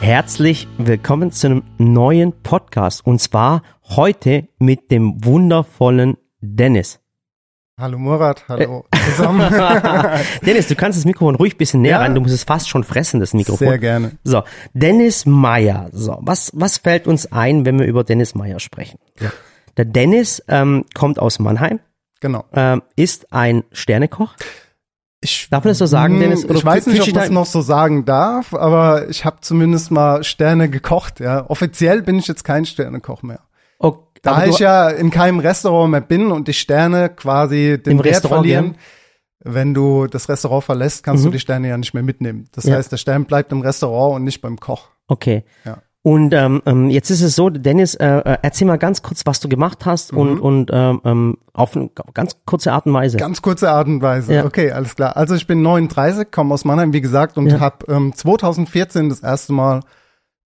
Herzlich willkommen zu einem neuen Podcast und zwar heute mit dem wundervollen Dennis. Hallo Murat, hallo zusammen. Dennis, du kannst das Mikrofon ruhig ein bisschen näher Ja. rein, du musst es fast schon fressen, das Mikrofon. Sehr gerne. So, Dennis Meyer. So, was, was fällt uns ein, wenn wir über Dennis Meyer sprechen? Ja. Der Dennis ähm, kommt aus Mannheim, Genau. ähm, ist ein Sternekoch. Ich, Darf man das so sagen, Hm, Dennis? Oder Ich weiß nicht, ob man es noch so sagen darf, aber ich habe zumindest mal Sterne gekocht. Ja, offiziell bin ich jetzt kein Sternekoch mehr. Oh, Da ich ja in keinem Restaurant mehr bin und die Sterne quasi den Wert Restaurant, verlieren, wenn du das Restaurant verlässt, kannst Mhm. du die Sterne ja nicht mehr mitnehmen. Das Ja. heißt, der Stern bleibt im Restaurant und nicht beim Koch. Okay. Ja. Und ähm, ähm, jetzt ist es so, Dennis, äh, äh, erzähl mal ganz kurz, was du gemacht hast Mhm. und, und ähm, ähm, auf eine ganz kurze Art und Weise. Ganz kurze Art und Weise. Ja. Okay, alles klar. Also ich bin 39, komme aus Mannheim, wie gesagt, und Ja. habe ähm, 2014 das erste Mal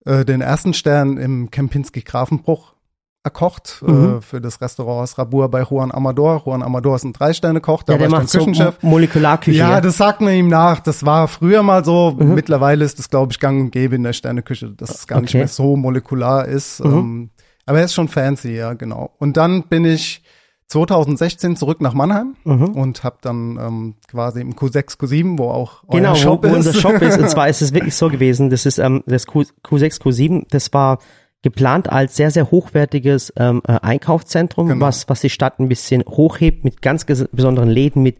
äh, den ersten Stern im Kempinski Grafenbruch erkocht Mhm. äh, für das Restaurant Rabur bei Juan Amador. Juan Amador ist ein Drei-Sterne-Koch, da ja, der war ich so dann Küchenchef. Mo- Molekularküche. Ja, das sagt man ihm nach. Das war früher mal so. Mhm. Mittlerweile ist das, glaube ich, gang und gäbe in der Sterneküche, dass es gar nicht Okay. mehr so molekular ist. Mhm. Ähm, aber er ist schon fancy, ja, genau. Und dann bin ich 2016 zurück nach Mannheim Mhm. und habe dann ähm, quasi im Q6, Q7, wo auch euer Genau, Shop wo, wo ist. unser Shop ist. Und zwar ist es wirklich so gewesen, das ist ähm, das Q, Q6, Q7, das war geplant als sehr, sehr hochwertiges ähm, äh, Einkaufszentrum, Genau. was, was die Stadt ein bisschen hochhebt mit ganz besonderen Läden, mit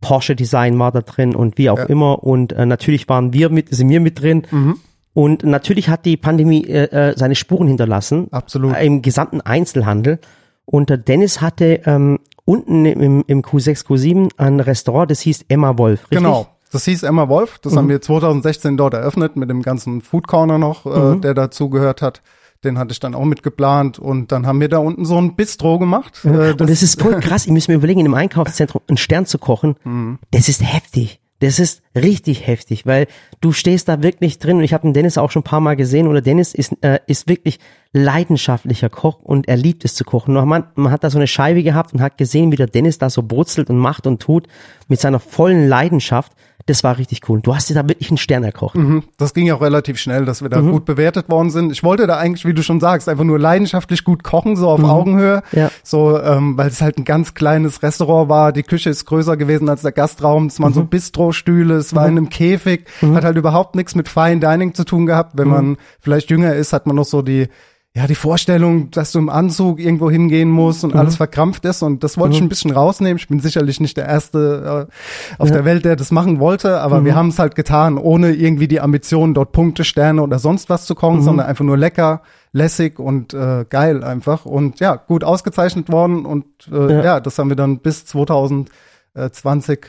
Porsche Design war da drin und wie auch Ja. immer. Und äh, natürlich waren wir mit, sind wir mit drin. Mhm. Und natürlich hat die Pandemie äh, äh, seine Spuren hinterlassen. Absolut. Im gesamten Einzelhandel. Und der Dennis hatte ähm, unten im, im Q6, Q7 ein Restaurant, das hieß Emma Wolf. Richtig? Genau. Das hieß Emma Wolf. Das Mhm. haben wir 2016 dort eröffnet mit dem ganzen Food Corner noch, äh, Mhm. der dazugehört hat. Den hatte ich dann auch mitgeplant und dann haben wir da unten so ein Bistro gemacht. Äh, Und das ist voll krass. Ich muss mir überlegen, in einem Einkaufszentrum einen Stern zu kochen. Mhm. Das ist heftig. Das ist richtig heftig, weil du stehst da wirklich drin und ich habe den Dennis auch schon ein paar Mal gesehen oder Dennis ist, äh, ist wirklich leidenschaftlicher Koch und er liebt es zu kochen. Und man, man hat da so eine Scheibe gehabt und hat gesehen, wie der Dennis da so brutzelt und macht und tut mit seiner vollen Leidenschaft. Das war richtig cool. Du hast dir da wirklich einen Stern erkocht. Mhm. Das ging ja auch relativ schnell, dass wir da gut bewertet worden sind. Ich wollte da eigentlich, wie du schon sagst, einfach nur leidenschaftlich gut kochen, so auf Augenhöhe. Ja. So, ähm, weil es halt ein ganz kleines Restaurant war. Die Küche ist größer gewesen als der Gastraum. Es waren so Bistrostühle, es war in einem Käfig. Hat halt überhaupt nichts mit Fine Dining zu tun gehabt. Wenn man vielleicht jünger ist, hat man noch so die ja, die Vorstellung, dass du im Anzug irgendwo hingehen musst und alles verkrampft ist und das wollte ich ein bisschen rausnehmen. Ich bin sicherlich nicht der Erste äh, auf der Welt, der das machen wollte, aber wir haben es halt getan, ohne irgendwie die Ambition, dort Punkte, Sterne oder sonst was zu kochen, sondern einfach nur lecker, lässig und äh, geil einfach und ja, gut ausgezeichnet worden und äh, Ja. ja. das haben wir dann bis 2020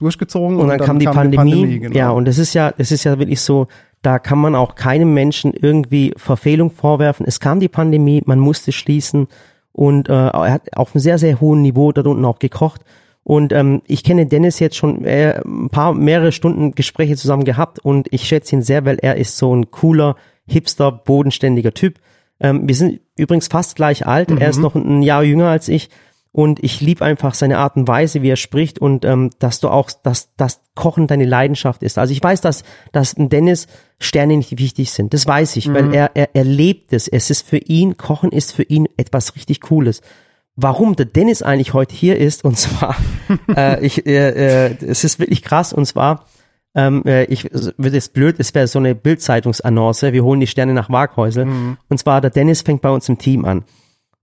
durchgezogen Und dann, kam die Pandemie. genau. Ja, und es ist ja, es ist ja wirklich so, da kann man auch keinem Menschen irgendwie Verfehlung vorwerfen. Es kam die Pandemie, man musste schließen und äh, er hat auf einem sehr, sehr hohen Niveau dort unten auch gekocht. Und ähm, ich kenne Dennis jetzt schon äh, ein paar, mehrere Stunden Gespräche zusammen gehabt und ich schätze ihn sehr, weil er ist so ein cooler, hipster, bodenständiger Typ. Ähm, wir sind übrigens fast gleich alt. Er ist noch ein Jahr jünger als ich. Und ich liebe einfach seine Art und Weise, wie er spricht und ähm, dass du auch, dass das Kochen deine Leidenschaft ist. Also ich weiß, dass, dass Dennis Sterne nicht wichtig sind. Das weiß ich, weil er, er, er lebt es. Es ist für ihn, Kochen ist für ihn etwas richtig Cooles. Warum der Dennis eigentlich heute hier ist, und zwar, äh, ich, äh, äh, es ist wirklich krass, und zwar, ähm, äh, ich wird es blöd, es wäre so eine Bildzeitungsannonce, wir holen die Sterne nach Waghäusel. Und zwar, der Dennis fängt bei uns im Team an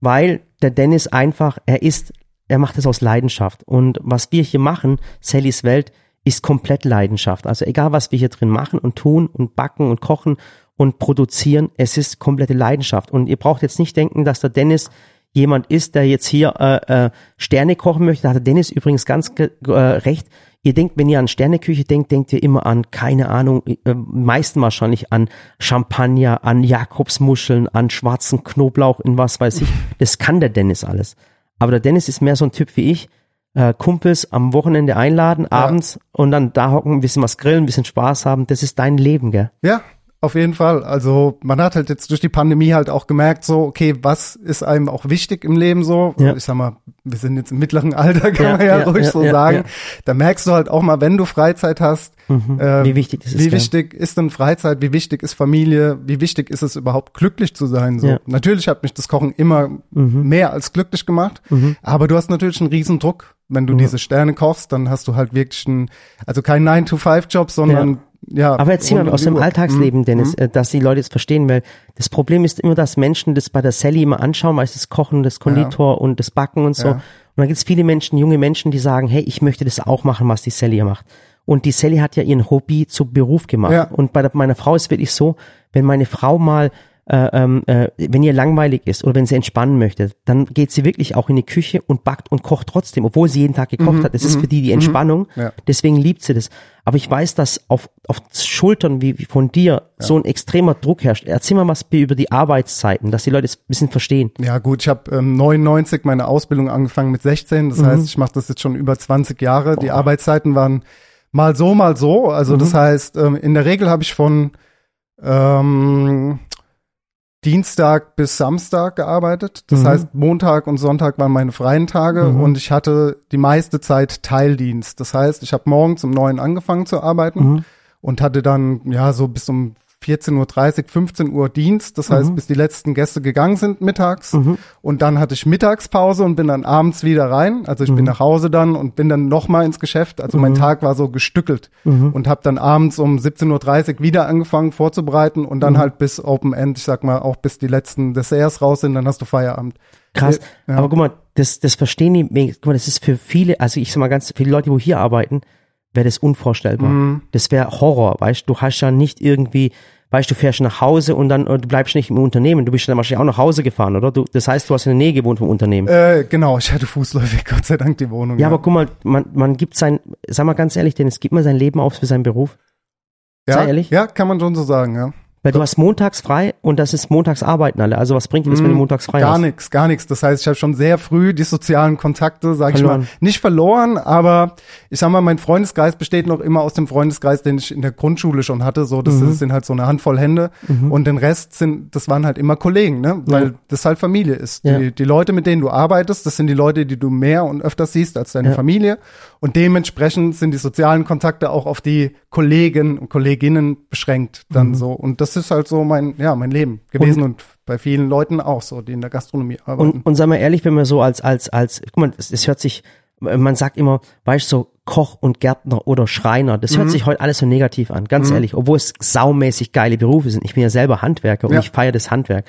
weil der Dennis einfach, er ist, er macht es aus Leidenschaft. Und was wir hier machen, Sallys Welt, ist komplett Leidenschaft. Also egal, was wir hier drin machen und tun und backen und kochen und produzieren, es ist komplette Leidenschaft. Und ihr braucht jetzt nicht denken, dass der Dennis jemand ist, der jetzt hier äh, äh, Sterne kochen möchte. Da hat der Dennis übrigens ganz äh, recht. Ihr denkt, wenn ihr an Sterneküche denkt, denkt ihr immer an, keine Ahnung, äh, meisten wahrscheinlich an Champagner, an Jakobsmuscheln, an schwarzen Knoblauch in was weiß ich. Das kann der Dennis alles. Aber der Dennis ist mehr so ein Typ wie ich. Äh, Kumpels am Wochenende einladen, abends und dann da hocken, ein bisschen was grillen, ein bisschen Spaß haben. Das ist dein Leben, gell? Ja, Auf jeden Fall. Also man hat halt jetzt durch die Pandemie halt auch gemerkt, so, okay, was ist einem auch wichtig im Leben so? Ja. Ich sag mal, wir sind jetzt im mittleren Alter, kann Ja, man ja, ja, ruhig so sagen. Da merkst du halt auch mal, wenn du Freizeit hast, Mhm. äh, Wie wichtig das ist. wie ja. wichtig ist denn Freizeit, wie wichtig ist Familie, wie wichtig ist es überhaupt glücklich zu sein? So. Natürlich hat mich das Kochen immer Mhm. mehr als glücklich gemacht, Mhm. aber du hast natürlich einen riesen Druck. Wenn du diese Sterne kochst, dann hast du halt wirklich einen, also kein 9-to-5-Job, sondern ja. Aber erzähl mal aus dem. Alltagsleben, Mhm. Dennis, äh, dass die Leute es verstehen, weil das Problem ist immer, dass Menschen das bei der Sally immer anschauen, weil es das Kochen, das Konditor und das Backen und so. Ja. Und dann gibt es viele Menschen, junge Menschen, die sagen, hey, ich möchte das auch machen, was die Sally hier macht. Und die Sally hat ja ihren Hobby zu Beruf gemacht. Ja. Und bei der, meiner Frau ist wirklich so, wenn meine Frau mal äh, ähm, äh, wenn ihr langweilig ist oder wenn sie entspannen möchte, dann geht sie wirklich auch in die Küche und backt und kocht trotzdem, obwohl sie jeden Tag gekocht hat. Das ist für die die Entspannung. Mhm. Ja. Deswegen liebt sie das. Aber ich weiß, dass auf, auf Schultern wie, wie von dir so ein extremer Druck herrscht. Erzähl mal was über die Arbeitszeiten, dass die Leute es ein bisschen verstehen. Ja gut, ich habe ähm, 99 meine Ausbildung angefangen mit 16. Mhm. Das heißt, ich mache das jetzt schon über 20 Jahre. Die Arbeitszeiten waren mal so, mal so. Also Mhm. das heißt, ähm, in der Regel habe ich von ähm, Dienstag bis Samstag gearbeitet. Das Mhm. heißt, Montag und Sonntag waren meine freien Tage Mhm. und ich hatte die meiste Zeit Teildienst. Das heißt, ich habe morgens um neun angefangen zu arbeiten Mhm. und hatte dann ja so bis um 14.30 Uhr, 15 Uhr Dienst. Das heißt, Mhm. bis die letzten Gäste gegangen sind mittags. Mhm. Und dann hatte ich Mittagspause und bin dann abends wieder rein. Also ich bin nach Hause dann und bin dann nochmal ins Geschäft. Also mein Tag war so gestückelt Mhm. und habe dann abends um 17.30 Uhr wieder angefangen vorzubereiten und Mhm. dann halt bis Open End, ich sag mal, auch bis die letzten Desserts raus sind, dann hast du Feierabend. Krass. Ja. Aber guck mal, das, das verstehen die, guck mal, das ist für viele, also ich sag mal ganz, viele Leute, wo hier arbeiten, wäre das unvorstellbar. Mhm. Das wäre Horror, weißt du, du hast ja nicht irgendwie, weißt du, fährst nach Hause und dann, du bleibst nicht im Unternehmen, du bist dann wahrscheinlich auch nach Hause gefahren, oder? Du, das heißt, du hast in der Nähe gewohnt vom Unternehmen. Äh, genau, ich hatte fußläufig, Gott sei Dank, die Wohnung. ja, aber guck mal, man, man gibt sein, sag mal ganz ehrlich, denn es gibt mal sein Leben auf für seinen Beruf. ja, sei ehrlich. Ja, kann man schon so sagen, ja. Weil du hast montags frei und das ist montags arbeiten alle. Also was bringt dir das, wenn du montags frei Mhm. Gar hast? nichts, gar nichts. Das heißt, ich habe schon sehr früh die sozialen Kontakte, sag ich mal, nicht verloren, aber ich sag mal, mein Freundeskreis besteht noch immer aus dem Freundeskreis, den ich in der Grundschule schon hatte. So, das Mhm. sind halt so eine Handvoll Hände und den Rest sind, das waren halt immer Kollegen, ne? Weil Ja. das halt Familie ist. Ja. Die, die Leute, mit denen du arbeitest, das sind die Leute, die du mehr und öfter siehst als deine Ja. Familie. Und dementsprechend sind die sozialen Kontakte auch auf die Kollegen und Kolleginnen beschränkt dann Mhm. so. Und das ist halt so mein, ja, mein Leben gewesen und, bei vielen Leuten auch so, die in der Gastronomie arbeiten. Und, und sag mal ehrlich, wenn man so als, als, als, guck mal, es, es hört sich, man sagt immer, weißt du, so Koch und Gärtner oder Schreiner, das Mhm. hört sich heute alles so negativ an, ganz ehrlich, obwohl es saumäßig geile Berufe sind. Ich bin ja selber Handwerker und Ja. ich feiere das Handwerk.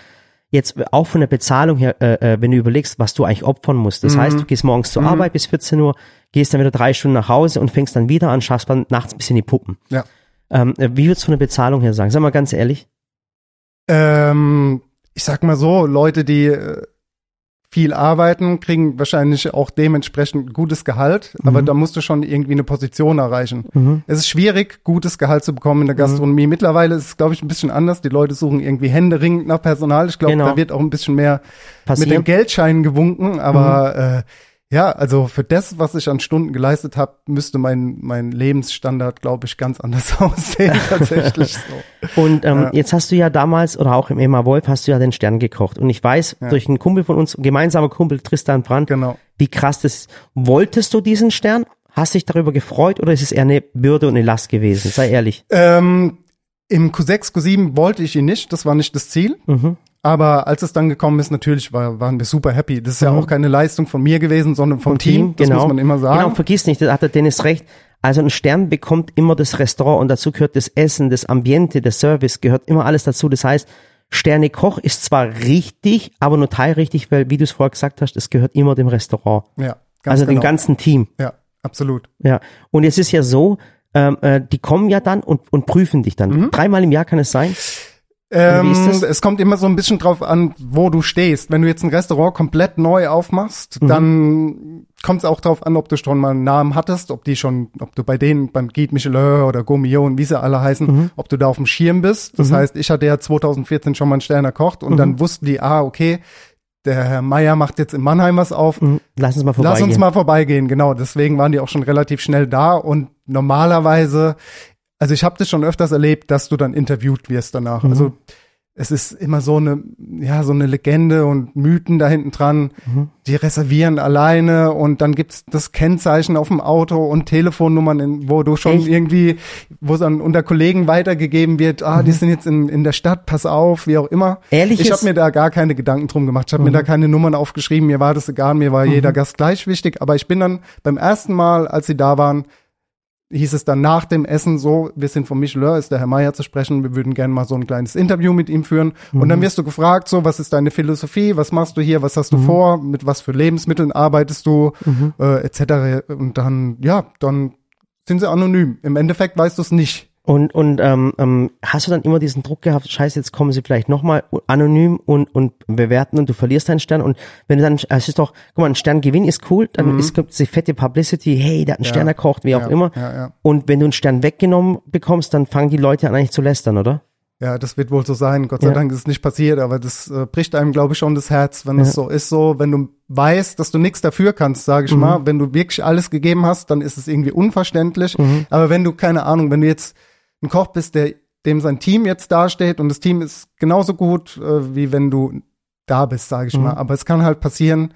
Jetzt auch von der Bezahlung her, äh, äh, wenn du überlegst, was du eigentlich opfern musst. Mhm. Das heißt, du gehst morgens zur Arbeit bis 14 Uhr, gehst dann wieder drei Stunden nach Hause und fängst dann wieder an, schaffst dann nachts ein bisschen die Puppen. ja. Ähm, äh, wie würdest du von der Bezahlung her sagen? Sag mal ganz ehrlich. Ähm, ich sag mal so, Leute, die äh, viel arbeiten, kriegen wahrscheinlich auch dementsprechend gutes Gehalt, aber da musst du schon irgendwie eine Position erreichen. Mhm. Es ist schwierig, gutes Gehalt zu bekommen in der Gastronomie. Mittlerweile ist es, glaube ich, ein bisschen anders. Die Leute suchen irgendwie händeringend nach Personal. Ich glaube, Genau. da wird auch ein bisschen mehr mit Passieren? den Geldscheinen gewunken, aber äh, ja, also für das, was ich an Stunden geleistet habe, müsste mein, mein Lebensstandard, glaube ich, ganz anders aussehen tatsächlich so. Und ähm, Ja. jetzt hast du ja damals oder auch im Emma Wolf hast du ja den Stern gekocht. Und ich weiß durch einen Kumpel von uns, ein gemeinsamer Kumpel Tristan Brandt, Genau. wie krass das ist. Wolltest du diesen Stern? Hast dich darüber gefreut oder ist es eher eine Bürde und eine Last gewesen? Sei ehrlich. Ähm, Im Q6, Q7 wollte ich ihn nicht, das war nicht das Ziel. Mhm. Aber als es dann gekommen ist, natürlich war, waren wir super happy. Das ist ja Mhm. auch keine Leistung von mir gewesen, sondern vom, Vom Team. Das genau. muss man immer sagen. Genau, vergiss nicht, da hat der Dennis recht. Also ein Stern bekommt immer das Restaurant und dazu gehört das Essen, das Ambiente, der Service, gehört immer alles dazu. Das heißt, Sterne Koch ist zwar richtig, aber nur teilrichtig, weil, wie du es vorher gesagt hast, es gehört immer dem Restaurant. Ja, ganz also genau. dem ganzen Team. Ja, absolut. Ja. Und es ist ja so, ähm, äh, die kommen ja dann und, und prüfen dich dann. Mhm. Dreimal im Jahr kann es sein. Ähm? Es kommt immer so ein bisschen drauf an, wo du stehst. Wenn du jetzt ein Restaurant komplett neu aufmachst, Mhm. dann kommt es auch drauf an, ob du schon mal einen Namen hattest, ob die schon, ob du bei denen beim Guide Michelin oder Gourmillon, wie sie alle heißen, Mhm. ob du da auf dem Schirm bist. Das heißt, ich hatte ja 2014 schon mal einen Stern erkocht und Mhm. dann wussten die, ah, okay, der Herr Meier macht jetzt in Mannheim was auf. Mhm. Lass uns mal vorbeigehen. Lass uns mal vorbeigehen, genau. Deswegen waren die auch schon relativ schnell da und normalerweise, Also ich habe das schon öfters erlebt, dass du dann interviewt wirst danach. Mhm. Also es ist immer so eine, ja, so eine Legende und Mythen da hinten dran. Mhm. Die reservieren alleine und dann gibt's das Kennzeichen auf dem Auto und Telefonnummern, in, wo du schon Echt? irgendwie, wo es dann unter Kollegen weitergegeben wird, ah, Mhm. die sind jetzt in, in der Stadt, pass auf, wie auch immer. Ehrlich ich habe mir da gar keine Gedanken drum gemacht. Ich habe mir Mhm. da keine Nummern aufgeschrieben, mir war das egal, mir war jeder Gast gleich wichtig. Aber ich bin dann beim ersten Mal, als sie da waren, hieß es dann nach dem Essen so, wir sind von Michelin, ist der Herr Meier zu sprechen, wir würden gerne mal so ein kleines Interview mit ihm führen. Und dann wirst du gefragt, so, was ist deine Philosophie, was machst du hier, was hast du vor, mit was für Lebensmitteln arbeitest du, äh, etc. Und dann, ja, dann sind sie anonym. Im Endeffekt weißt du es nicht. Und, und ähm, ähm, hast du dann immer diesen Druck gehabt, scheiße, jetzt kommen sie vielleicht nochmal anonym und, und bewerten und du verlierst deinen Stern und wenn du dann, es ist doch, guck mal, ein Sterngewinn ist cool, dann ist gibt die fette Publicity, hey, der hat einen Stern erkocht, wie auch ja, immer. ja, ja. Und wenn du einen Stern weggenommen bekommst, dann fangen die Leute an eigentlich zu lästern, oder? Ja, das wird wohl so sein. Gott sei Ja. Dank ist es nicht passiert, aber das äh, bricht einem, glaube ich, schon das Herz, wenn Ja. es so ist. So, wenn du weißt, dass du nichts dafür kannst, sage ich Mhm. mal, wenn du wirklich alles gegeben hast, dann ist es irgendwie unverständlich. Mhm. Aber wenn du keine Ahnung, wenn du jetzt ein Koch bist, der dem sein Team jetzt dasteht und das Team ist genauso gut, äh, wie wenn du da bist, sage ich Mhm. mal. Aber es kann halt passieren,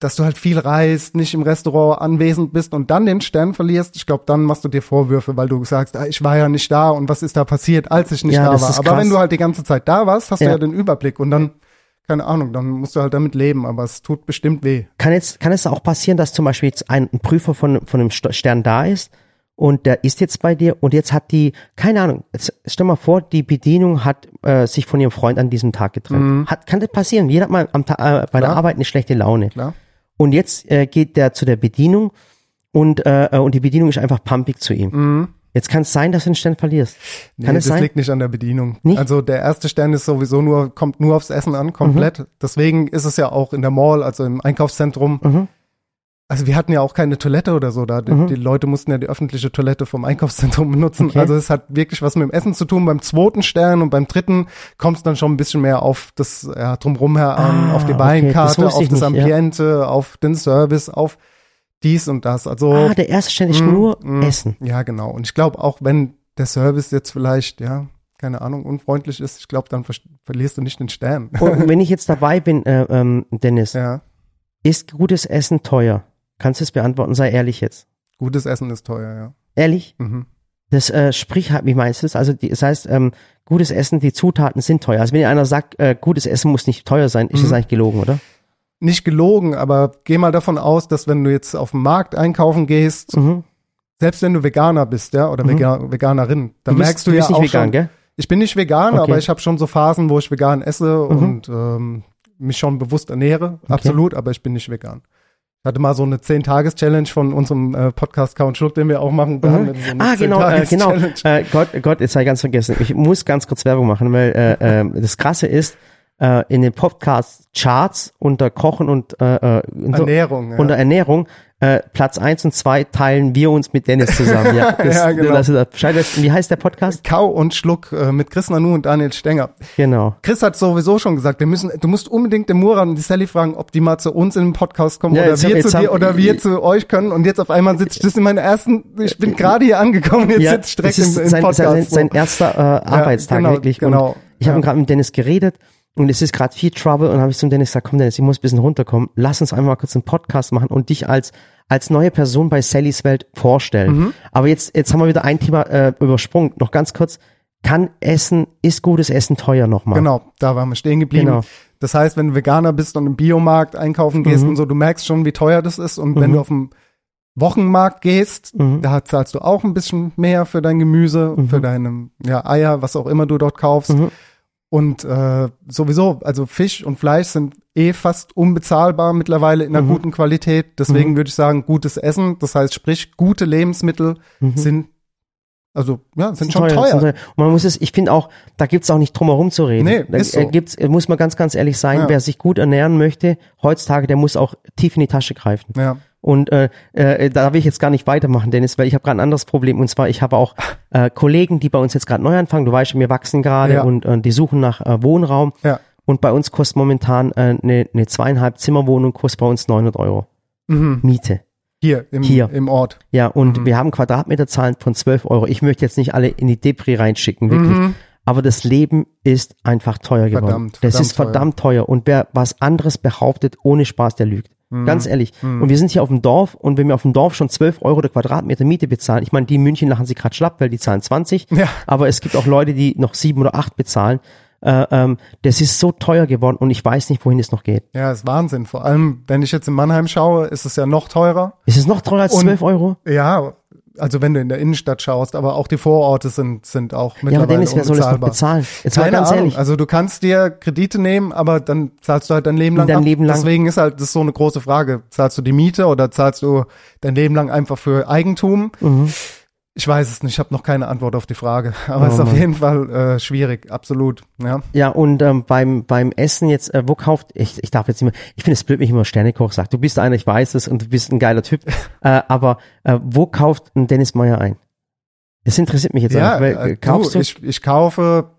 dass du halt viel reist, nicht im Restaurant anwesend bist und dann den Stern verlierst. Ich glaube, dann machst du dir Vorwürfe, weil du sagst, ah, ich war ja nicht da und was ist da passiert, als ich nicht Ja, da war. Aber krass. wenn du halt die ganze Zeit da warst, hast du Ja. ja den Überblick und dann, keine Ahnung, dann musst du halt damit leben, aber es tut bestimmt weh. Kann jetzt, kann es auch passieren, dass zum Beispiel jetzt ein, Prüfer von, von einem Stern da ist und der ist jetzt bei dir und jetzt hat die, keine Ahnung, jetzt stell mal vor, die Bedienung hat äh, sich von ihrem Freund an diesem Tag getrennt. Hat, kann das passieren? Jeder hat mal am Ta äh, bei der Klar. Arbeit eine schlechte Laune. Klar. Und jetzt äh, geht der zu der Bedienung und, äh, äh, und die Bedienung ist einfach pumpig zu ihm. Jetzt kann es sein, dass du den Stern verlierst. Nee, Kann es das sein? liegt nicht an der Bedienung. Nicht? Also der erste Stern ist sowieso nur, kommt nur aufs Essen an, komplett. Mhm. Deswegen ist es ja auch in der Mall, also im Einkaufszentrum. Also wir hatten ja auch keine Toilette oder so da. Die, Mhm. die Leute mussten ja die öffentliche Toilette vom Einkaufszentrum benutzen. Okay. Also es hat wirklich was mit dem Essen zu tun. Beim zweiten Stern und beim dritten kommt es dann schon ein bisschen mehr auf das ja, drumrum her an, Ah, auf die okay, Weinkarte, wusste auf das nicht, ja. Ambiente, auf den Service, auf dies und das. Also Ah, der erste Stern ist Mm, nur mm. Essen. ja, genau. Und ich glaube, auch wenn der Service jetzt vielleicht, ja, keine Ahnung, unfreundlich ist, ich glaube, dann ver verlierst du nicht den Stern. Und wenn ich jetzt dabei bin, äh, ähm, Dennis, ja, ist gutes Essen teuer? Kannst du es beantworten? Sei ehrlich jetzt. gutes Essen ist teuer, ja. Ehrlich? Mhm. Das äh, sprich halt, wie meinst du? Also die, das heißt, ähm, gutes Essen, die Zutaten sind teuer. Also wenn einer sagt, äh, gutes Essen muss nicht teuer sein, ist das Mhm. eigentlich gelogen, oder? Nicht gelogen, aber geh mal davon aus, dass wenn du jetzt auf den Markt einkaufen gehst, Mhm. selbst wenn du Veganer bist, ja, oder Mhm. Vega Veganerin, dann Du bist, merkst du, du ja bist nicht auch vegan, schon, gell? ich bin nicht vegan, Okay. aber ich habe schon so Phasen, wo ich vegan esse Mhm. und ähm, mich schon bewusst ernähre, absolut, aber ich bin nicht vegan. Hatte mal so eine 10-Tages-Challenge von unserem äh, Podcast Count Schluck, den wir auch machen. Da wir so Ah, genau, äh, genau. 10-Tages-Challenge. Äh, Gott, Gott, jetzt habe ich ganz vergessen. Ich muss ganz kurz Werbung machen, weil äh, äh, das Krasse ist, äh, in den Podcast-Charts unter Kochen und äh, äh, unter, Ernährung, ja. unter Ernährung äh, Platz eins und zwei teilen wir uns mit Dennis zusammen. Ja, das, Ja, genau. das weißt. Wie heißt der Podcast? Kau und Schluck äh, mit Chris Nanu und Daniel Stenger. Genau. Chris hat sowieso schon gesagt, wir müssen, du musst unbedingt den Murat und die Sally fragen, ob die mal zu uns in den Podcast kommen Ja, oder wir zu dir oder wir zu euch können. Und jetzt auf einmal sitze ich, das ist meine ersten, ich bin gerade hier angekommen, jetzt Ja, sitze ich direkt das ist im, im sein, Podcast. sein, so. sein erster äh, Arbeitstag genau, wirklich. genau. Und ich habe Ja. gerade mit Dennis geredet und es ist gerade viel Trouble und habe ich zum Dennis gesagt, komm Dennis, ich muss ein bisschen runterkommen. Lass uns einmal kurz einen Podcast machen und dich als als neue Person bei Sallys Welt vorstellen. Mhm. Aber jetzt jetzt haben wir wieder ein Thema äh, übersprungen. Noch ganz kurz. Kann Essen, ist gutes Essen teuer nochmal? Genau, da waren wir stehen geblieben. Genau. Das heißt, wenn du Veganer bist und im Biomarkt einkaufen gehst Mhm. und so, du merkst schon, wie teuer das ist. Und wenn Mhm. du auf dem Wochenmarkt gehst, Mhm. da zahlst du auch ein bisschen mehr für dein Gemüse, für deine ja, Eier, was auch immer du dort kaufst. Mhm. Und äh, sowieso, also Fisch und Fleisch sind eh fast unbezahlbar mittlerweile in einer Mhm. guten Qualität. Deswegen würde ich sagen, gutes Essen, das heißt, sprich, gute Lebensmittel sind, also ja, sind schon teuer. sind Und man muss es, ich finde auch, da gibt's auch nicht drum herum zu reden. Nee, da ist so. gibt's, muss man ganz, ganz ehrlich sein, Ja. wer sich gut ernähren möchte, heutzutage, der muss auch tief in die Tasche greifen. Ja. Und äh, äh, da will ich jetzt gar nicht weitermachen, Dennis, weil ich habe gerade ein anderes Problem. Und zwar, ich habe auch äh, Kollegen, die bei uns jetzt gerade neu anfangen. Du weißt, wir wachsen gerade Ja. und äh, die suchen nach äh, Wohnraum. Ja. Und bei uns kostet momentan äh, eine, eine zweieinhalb Zimmerwohnung kostet bei uns 900 Euro Mhm. Miete. Hier im, Hier. im Ort. Ja, und Mhm. wir haben Quadratmeterzahlen von 12 Euro. Ich möchte jetzt nicht alle in die Depri reinschicken, wirklich. Mhm. Aber das Leben ist einfach teuer geworden. Verdammt, das verdammt ist verdammt teuer. Und wer was anderes behauptet, ohne Spaß, der lügt. Mhm. Ganz ehrlich. Und wir sind hier auf dem Dorf und wenn wir auf dem Dorf schon 12 Euro der Quadratmeter Miete bezahlen, ich meine, die in München lachen sie gerade schlapp, weil die zahlen 20. Ja. Aber es gibt auch Leute, die noch sieben oder acht bezahlen. Äh, ähm, das ist so teuer geworden und ich weiß nicht, wohin es noch geht. Ja, ist Wahnsinn. Vor allem, wenn ich jetzt in Mannheim schaue, ist es ja noch teurer. Ist es noch teurer als Und- 12 Euro? Ja, also wenn du in der Innenstadt schaust, aber auch die Vororte sind, sind auch Ja, aber mittlerweile Dennis, wer soll das noch bezahlen? Jetzt mal Keine ganz Ahnung. ehrlich. Also du kannst dir Kredite nehmen, aber dann zahlst du halt dein Leben lang Dein ab. Leben lang. Deswegen ist halt das ist so eine große Frage. Zahlst du die Miete oder zahlst du dein Leben lang einfach für Eigentum? Mhm. Ich weiß es nicht, ich habe noch keine Antwort auf die Frage. Aber es ist Oh auf Mann. jeden Fall äh, schwierig, absolut. Ja. Ja, und ähm, beim, beim Essen jetzt, äh, wo kauft, ich, ich darf jetzt immer, ich finde es blöd, wenn ich immer Sternekoch sagt. Du bist einer, ich weiß es und du bist ein geiler Typ. äh, aber äh, wo kauft ein Dennis Meyer ein? Das interessiert mich jetzt Ja, einfach. Weil, äh, kaufst du? Ich, ich kaufe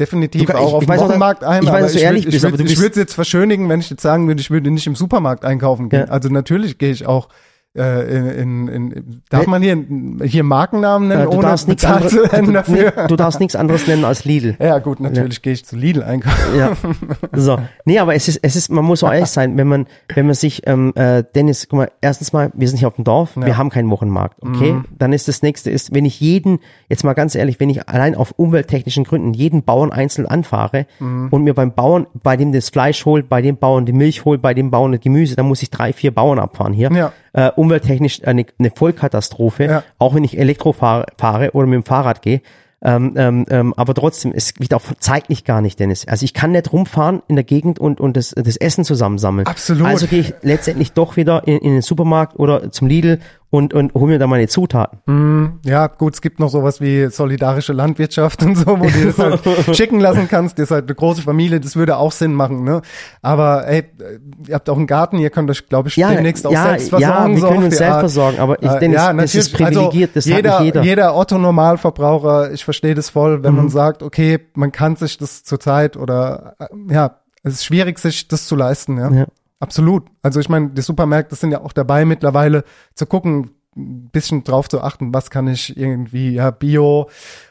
definitiv Du- ich- auch auf ich dem auch, Wochenmarkt ein. ich weiß, dass du ich ehrlich würd- bist, ich Ich würde jetzt verschönigen, wenn ich jetzt sagen würde, ich würde nicht im Supermarkt einkaufen gehen. Ja. Also natürlich gehe ich auch in, in, in darf man hier, hier Markennamen nennen, äh, du ohne darfst nichts bezahlt anderes, zu werden du, dafür? nee, du darfst nichts anderes nennen als Lidl. ja gut, natürlich gehe ich zu Lidl einkaufen. Ja. So. Nee, aber es ist, es ist, man muss auch ehrlich sein, wenn man, wenn man sich, ähm, äh, Dennis, guck mal, erstens mal, wir sind hier auf dem Dorf, wir haben keinen Wochenmarkt, okay? Mhm. Dann ist das nächste ist, wenn ich jeden, jetzt mal ganz ehrlich, wenn ich allein auf umwelttechnischen Gründen jeden Bauern einzeln anfahre Mhm. und mir beim Bauern, bei dem das Fleisch holt, bei dem Bauern die Milch holt, bei dem Bauern das Gemüse, dann muss ich drei, vier Bauern abfahren hier. Ja. Äh, umwelttechnisch eine, eine Vollkatastrophe, Ja. auch wenn ich Elektro fahre, fahre oder mit dem Fahrrad gehe. Ähm, ähm, ähm, aber trotzdem, es wird auch zeitlich gar nicht, Dennis. Also ich kann nicht rumfahren in der Gegend und, und das, das Essen zusammensammeln. Absolut. Also gehe ich letztendlich doch wieder in, in den Supermarkt oder zum Lidl und, und hole mir da meine Zutaten. Ja, gut, es gibt noch sowas wie solidarische Landwirtschaft und so, wo du das halt schicken lassen kannst. Das ist halt eine große Familie, das würde auch Sinn machen, ne? Aber ey, ihr habt auch einen Garten, ihr könnt euch, glaube ich, Ja, demnächst auch ja, selbst ja, versorgen. wir so können uns selbst Art. versorgen, aber ich Äh, denke, ja, das ist natürlich. privilegiert, das hat jeder, nicht jeder. Jeder Otto-Normalverbraucher, ich verstehe das voll, wenn Mhm. man sagt, okay, man kann sich das zurzeit oder äh, ja, es ist schwierig, sich das zu leisten, ja. Ja. Absolut. Also ich meine, die Supermärkte sind ja auch dabei mittlerweile zu gucken, ein bisschen drauf zu achten, was kann ich irgendwie, ja, Bio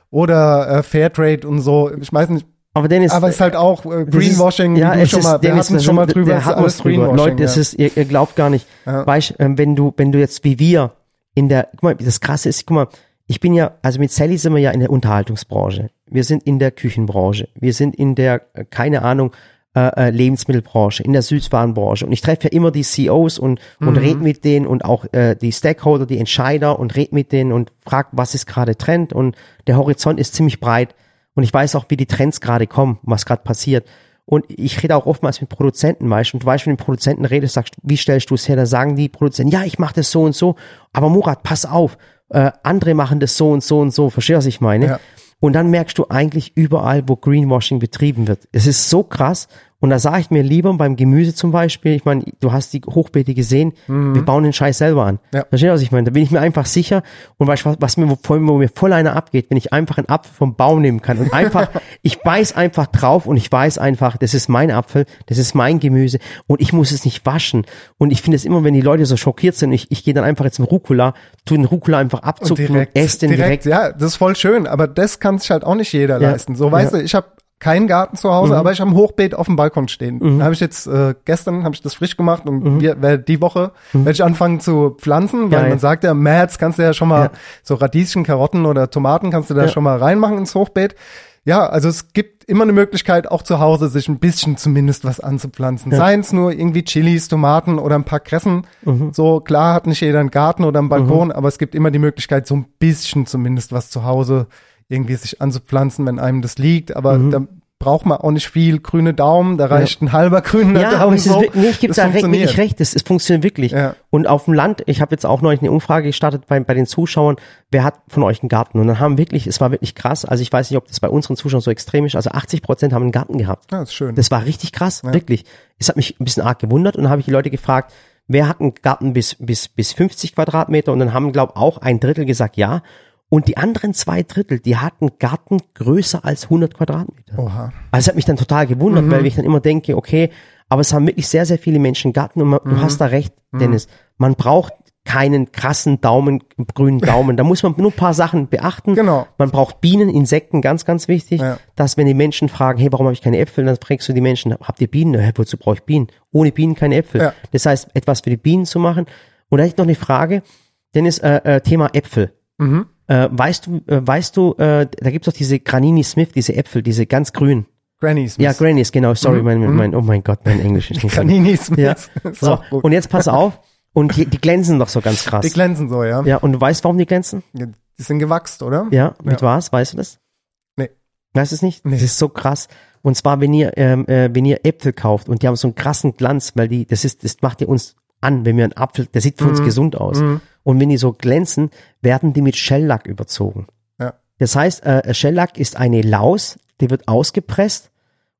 oder äh, Fairtrade und so. Ich weiß nicht, Aber Dennis, aber es ist halt auch äh, Greenwashing, ist, ja, es schon ist, mal, wir Dennis, hatten da schon mal drüber, hatten wir alles es drüber. Leute, das ja. ist, ihr, ihr glaubt gar nicht. Ja. Weißt, ähm, wenn du, wenn du jetzt wie wir in der, guck mal, das krasse ist, guck mal, ich bin ja, also mit Sally sind wir ja in der Unterhaltungsbranche. Wir sind in der Küchenbranche. Wir sind in der, äh, keine Ahnung, äh, äh, Lebensmittelbranche, in der Süßwarenbranche. Und ich treffe ja immer die CEOs und, und Mhm. rede mit denen und auch äh, die Stakeholder, die Entscheider und rede mit denen und frag, was ist gerade Trend. Und der Horizont ist ziemlich breit. Und ich weiß auch, wie die Trends gerade kommen, was gerade passiert. Und ich rede auch oftmals mit Produzenten, weißt du, und du weißt, wenn du mit Produzenten redest, sagst, wie stellst du es her? Da sagen die Produzenten, ja, ich mache das so und so, aber Murat, pass auf, äh, andere machen das so und so und so, verstehst du, was ich meine? Ja. Und dann merkst du eigentlich überall, wo Greenwashing betrieben wird. Es ist so krass. Und da sage ich mir lieber beim Gemüse zum Beispiel, ich meine, du hast die Hochbeete gesehen, wir bauen den Scheiß selber an. Mhm. Ja. Verstehst du, was ich meine? Da bin ich mir einfach sicher. Und weißt du, was, was mir, wo, wo mir voll einer abgeht, wenn ich einfach einen Apfel vom Baum nehmen kann und einfach, ich beiß einfach drauf und ich weiß einfach, das ist mein Apfel, das ist mein Gemüse und ich muss es nicht waschen. Und ich finde es immer, wenn die Leute so schockiert sind, ich, ich gehe dann einfach jetzt zum Rucola, tu den Rucola einfach abzupfen und, esse den direkt. Ja, das ist voll schön, aber das kann sich halt auch nicht jeder Ja. leisten. So, weißt Ja. du, ich habe keinen Garten zu Hause, Mhm. aber ich habe ein Hochbeet auf dem Balkon stehen. Da habe ich jetzt äh, gestern habe ich das frisch gemacht und Mhm. wir, die Woche werde ich anfangen zu pflanzen, weil Geil. man sagt ja, März kannst du ja schon mal Ja. so Radieschen, Karotten oder Tomaten kannst du da Ja. schon mal reinmachen ins Hochbeet. Ja, also es gibt immer eine Möglichkeit, auch zu Hause sich ein bisschen zumindest was anzupflanzen. Ja. Seien es nur irgendwie Chilis, Tomaten oder ein paar Kressen. Mhm. So klar hat nicht jeder einen Garten oder einen Balkon, aber es gibt immer die Möglichkeit, so ein bisschen zumindest was zu Hause irgendwie sich anzupflanzen, wenn einem das liegt. Aber Mhm. da braucht man auch nicht viel grüne Daumen, da reicht ein halber grüner Ja, Daumen. aber es ist so. wirklich, nee, ich gebe Das da wirklich recht, es, es funktioniert wirklich. Ja. Und auf dem Land, ich habe jetzt auch neulich eine Umfrage gestartet bei, bei den Zuschauern, wer hat von euch einen Garten? Und dann haben wirklich, es war wirklich krass, also ich weiß nicht, ob das bei unseren Zuschauern so extrem ist, also 80 Prozent haben einen Garten gehabt. Ja, ist schön. Das war richtig krass, wirklich. Es hat mich ein bisschen arg gewundert und dann habe ich die Leute gefragt, wer hat einen Garten bis, bis, bis 50 Quadratmeter? Und dann haben, glaube auch ein Drittel gesagt ja. Und die anderen zwei Drittel, die hatten Garten größer als 100 Quadratmeter. Oha. Also es hat mich dann total gewundert, Mhm. weil ich dann immer denke, okay, aber es haben wirklich sehr, sehr viele Menschen Garten und man, Mhm. du hast da recht, Dennis. Man braucht keinen krassen Daumen, grünen Daumen. Da muss man nur ein paar Sachen beachten. Genau. Man braucht Bienen, Insekten, ganz, ganz wichtig. Ja. Dass wenn die Menschen fragen, hey, warum habe ich keine Äpfel, dann fragst du die Menschen, habt ihr Bienen? Ja, wozu brauche ich Bienen? Ohne Bienen keine Äpfel. Ja. Das heißt, etwas für die Bienen zu machen. Und da hätte ich noch eine Frage, Dennis, äh, äh, Thema Äpfel. Mhm. Äh, weißt du, äh, weißt du, äh, da gibt's doch diese Granini Smith, diese Äpfel, diese ganz grünen. Granny Smith. Ja, Grannies, genau, sorry, mein, mein, oh mein Gott, mein Englisch ist nicht. Granini Smith. Ja. So, und jetzt pass auf, und die, die glänzen doch so ganz krass. Die glänzen so, ja. ja, und du weißt, warum die glänzen? Die sind gewachst, oder? Ja, mit Ja. was, weißt du das? Nee. Weißt du es nicht? Nee. Das ist so krass. Und zwar, wenn ihr, ähm, äh, wenn ihr Äpfel kauft und die haben so einen krassen Glanz, weil die, das ist, das macht ihr uns an, wenn wir einen Apfel, der sieht für Mhm. uns gesund aus. Und wenn die so glänzen, werden die mit Shellack überzogen. Ja. Das heißt, äh, Shellack ist eine Laus, die wird ausgepresst